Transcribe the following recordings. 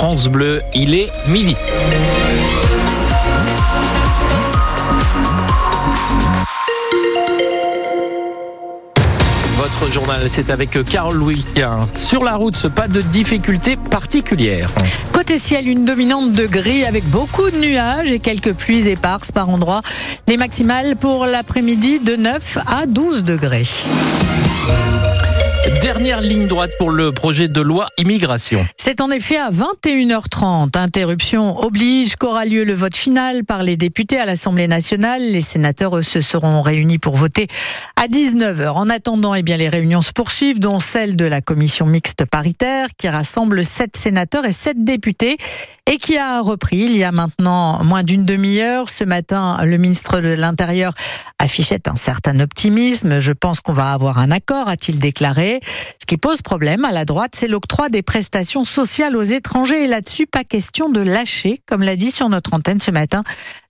France Bleu. Il est midi. Votre journal, c'est avec Carole Louis. Sur la route, pas de difficultés particulières. Côté ciel, une dominante de gris avec beaucoup de nuages et quelques pluies éparses par endroits. Les maximales pour l'après-midi de 9 à 12 degrés. Dernière ligne droite pour le projet de loi immigration. C'est en effet à 21h30. Interruption oblige qu'aura lieu le vote final par les députés à l'Assemblée nationale. Les sénateurs se seront réunis pour voter à 19h. En attendant, eh bien, les réunions se poursuivent, dont celle de la commission mixte paritaire qui rassemble 7 sénateurs et 7 députés et qui a repris il y a maintenant moins d'une demi-heure. Ce matin, le ministre de l'Intérieur affichait un certain optimisme. Je pense qu'on va avoir un accord, a-t-il déclaré. Ce qui pose problème à la droite, c'est l'octroi des prestations sociales aux étrangers. Et là-dessus, pas question de lâcher, comme l'a dit sur notre antenne ce matin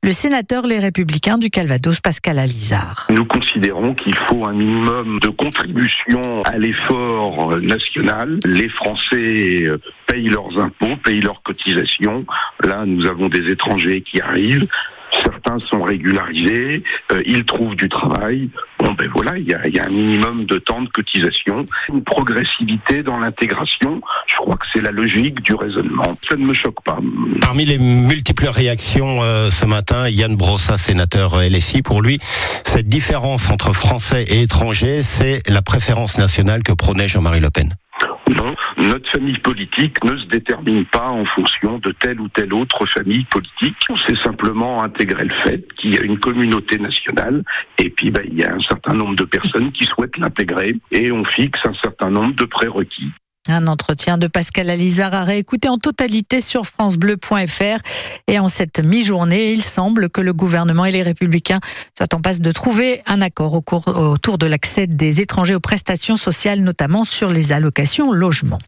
le sénateur Les Républicains du Calvados, Pascal Alizard. Nous considérons qu'il faut un minimum de contribution à l'effort national. Les Français payent leurs impôts, payent leurs cotisations. Là, nous avons des étrangers qui arrivent. Sont régularisés, euh, ils trouvent du travail. Bon, ben voilà, il y a, un minimum de temps de cotisation, une progressivité dans l'intégration. Je crois que c'est la logique du raisonnement. Ça ne me choque pas. Parmi les multiples réactions euh, ce matin, Yann Brossa, sénateur LFI, pour lui, cette différence entre français et étrangers, c'est la préférence nationale que prônait Jean-Marie Le Pen. Non, notre famille politique ne se détermine pas en fonction de telle ou telle autre famille politique. C'est simplement intégrer le fait qu'il y a une communauté nationale et puis ben, il y a un certain nombre de personnes qui souhaitent l'intégrer et on fixe un certain nombre de prérequis. Un entretien de Pascal Alizard à réécouter en totalité sur francebleu.fr. Et en cette mi-journée, il semble que le gouvernement et les républicains soient en passe de trouver un accord autour de l'accès des étrangers aux prestations sociales, notamment sur les allocations logement.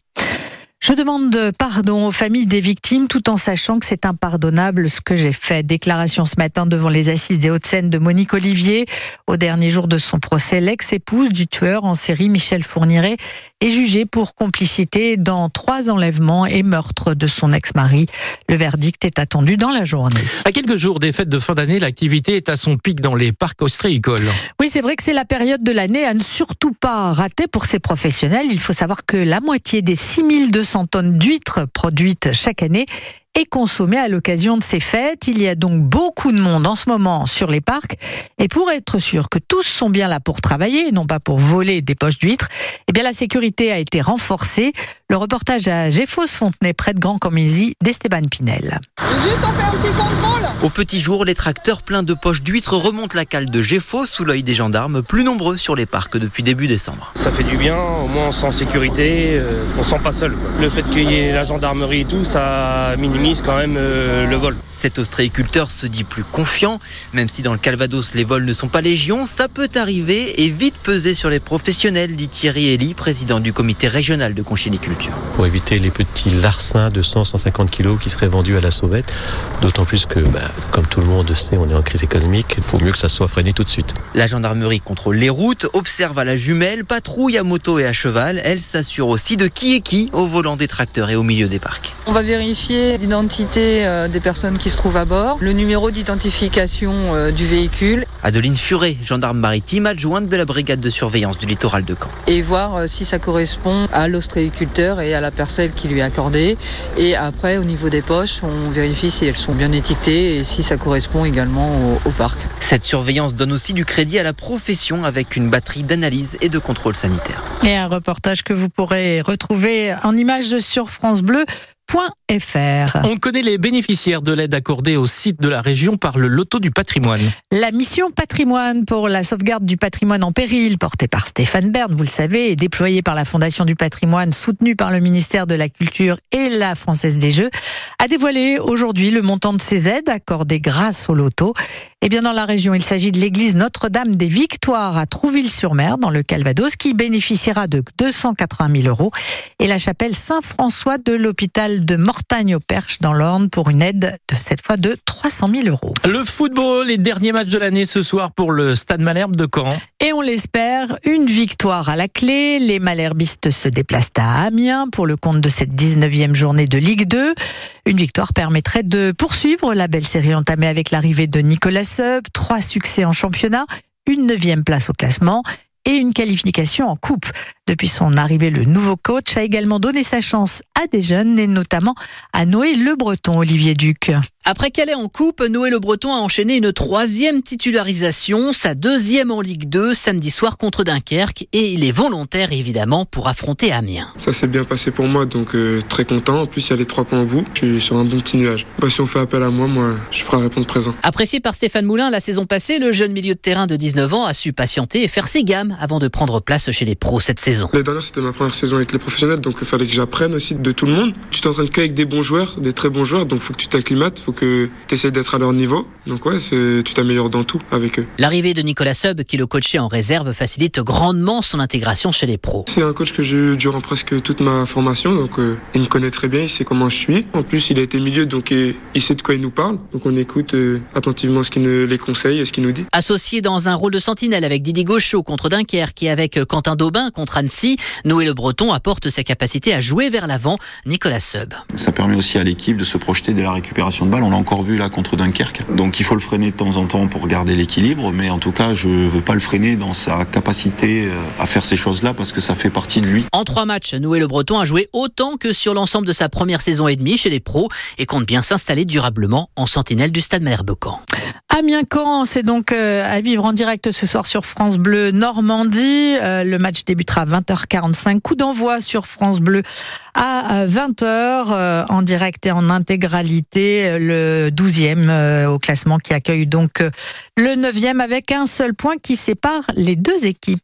Je demande pardon aux familles des victimes tout en sachant que c'est impardonnable ce que j'ai fait. Déclaration ce matin devant les assises des Hauts-de-Seine de Monique Olivier. Au dernier jour de son procès, l'ex-épouse du tueur en série Michel Fourniret est jugée pour complicité dans trois enlèvements et meurtres de son ex-mari. Le verdict est attendu dans la journée. À quelques jours des fêtes de fin d'année, l'activité est à son pic dans les parcs ostréicoles. Oui, c'est vrai que c'est la période de l'année à ne surtout pas rater pour ces professionnels. Il faut savoir que la moitié des 6200 tonnes d'huîtres produites chaque année et consommées à l'occasion de ces fêtes. Il y a donc beaucoup de monde en ce moment sur les parcs. Et pour être sûr que tous sont bien là pour travailler, non pas pour voler des poches d'huîtres, eh bien la sécurité a été renforcée. Le reportage à Géfos-Fontenay, près de Grand Comézy, d'Esteban Pinel. Juste on fait un petit contrôle Au petit jour, les tracteurs pleins de poches d'huîtres remontent la cale de Géfos sous l'œil des gendarmes, plus nombreux sur les parcs depuis début décembre. Ça fait du bien, au moins on se sent en sécurité, euh, on se sent pas seul. Quoi. Le fait qu'il y ait la gendarmerie et tout, ça minimise quand même euh, le vol. Cet ostréiculteur se dit plus confiant, même si dans le Calvados les vols ne sont pas légion, ça peut arriver et vite peser sur les professionnels, dit Thierry Elie, président du comité régional de conchiniculture. Pour éviter les petits larcins de 100-150 kilos qui seraient vendus à la sauvette, d'autant plus que, bah, comme tout le monde sait, on est en crise économique, il faut mieux que ça soit freiné tout de suite. La gendarmerie contrôle les routes, observe à la jumelle, patrouille à moto et à cheval, elle s'assure aussi de qui est qui au volant des tracteurs et au milieu des parcs. On va vérifier l'identité euh, des personnes qui se trouvent à bord, le numéro d'identification euh, du véhicule. Adeline Furet, gendarme maritime adjointe de la brigade de surveillance du littoral de Caen. Et voir euh, si ça correspond à l'ostréiculteur et à la parcelle qui lui est accordée. Et après, au niveau des poches, on vérifie si elles sont bien étiquetées et si ça correspond également au, au parc. Cette surveillance donne aussi du crédit à la profession avec une batterie d'analyse et de contrôle sanitaire. Et un reportage que vous pourrez retrouver en images sur France Bleu. On connaît les bénéficiaires de l'aide accordée au site de la région par le Loto du patrimoine. La mission patrimoine pour la sauvegarde du patrimoine en péril, portée par Stéphane Bern, vous le savez, et déployée par la Fondation du patrimoine, soutenue par le ministère de la Culture et la Française des Jeux, a dévoilé aujourd'hui le montant de ces aides accordées grâce au Loto. Et bien dans la région, il s'agit de l'église Notre-Dame des Victoires à Trouville-sur-Mer, dans le Calvados, qui bénéficiera de 280 000 euros, et la chapelle Saint-François de l'hôpital de Mortagne au Perche dans l'Orne pour une aide de cette fois de 300 000 euros. Le football, les derniers matchs de l'année ce soir pour le Stade Malherbe de Caen. Et on l'espère, une victoire à la clé. Les Malherbistes se déplacent à Amiens pour le compte de cette 19e journée de Ligue 2. Une victoire permettrait de poursuivre la belle série entamée avec l'arrivée de Nicolas Seub. Trois succès en championnat, une neuvième place au classement et une qualification en coupe. Depuis son arrivée, le nouveau coach a également donné sa chance à des jeunes et notamment à Noé Le Breton, Olivier Duc. Après Calais en coupe, Noé Le Breton a enchaîné une troisième titularisation, sa deuxième en Ligue 2 samedi soir contre Dunkerque et il est volontaire évidemment pour affronter Amiens. Ça s'est bien passé pour moi donc euh, très content. En plus il y a les trois points au bout, je suis sur un bon petit nuage. Bah, si on fait appel à moi, moi je suis prêt à répondre présent. Apprécié par Stéphane Moulin la saison passée, le jeune milieu de terrain de 19 ans a su patienter et faire ses gammes avant de prendre place chez les pros cette saison. Les dernières c'était ma première saison avec les professionnels donc il fallait que j'apprenne aussi de tout le monde. Tu t'entraînes qu'avec des bons joueurs, des très bons joueurs donc il faut que tu t'acclimates, faut que tu essaies d'être à leur niveau. Donc ouais, tu t'améliores dans tout avec eux. L'arrivée de Nicolas Sub, qui le coachait en réserve, facilite grandement son intégration chez les pros. C'est un coach que j'ai eu durant presque toute ma formation, donc euh, il me connaît très bien, il sait comment je suis. En plus, il a été milieu, donc il sait de quoi il nous parle. Donc on écoute euh, attentivement ce qu'il nous les conseille et ce qu'il nous dit. Associé dans un rôle de sentinelle avec Didier Gauchot contre Dunkerque et avec Quentin Daubin contre Annecy, Noé Le Breton apporte sa capacité à jouer vers l'avant. Nicolas Sub. Ça permet aussi à l'équipe de se projeter dès la récupération de balle. On l'a encore vu là contre Dunkerque. Donc il faut le freiner de temps en temps pour garder l'équilibre, mais en tout cas, je ne veux pas le freiner dans sa capacité euh, à faire ces choses-là parce que ça fait partie de lui. En trois matchs, Noé Le Breton a joué autant que sur l'ensemble de sa première saison et demie chez les pros et compte bien s'installer durablement en sentinelle du stade Malherbe-Camp. Amiens-Caen, c'est donc euh, à vivre en direct ce soir sur France Bleu Normandie. Euh, le match débutera à 20h45. Coup d'envoi sur France Bleu à 20h en direct et en intégralité. Le 12e au classement qui accueille donc le 9e avec un seul point qui sépare les deux équipes.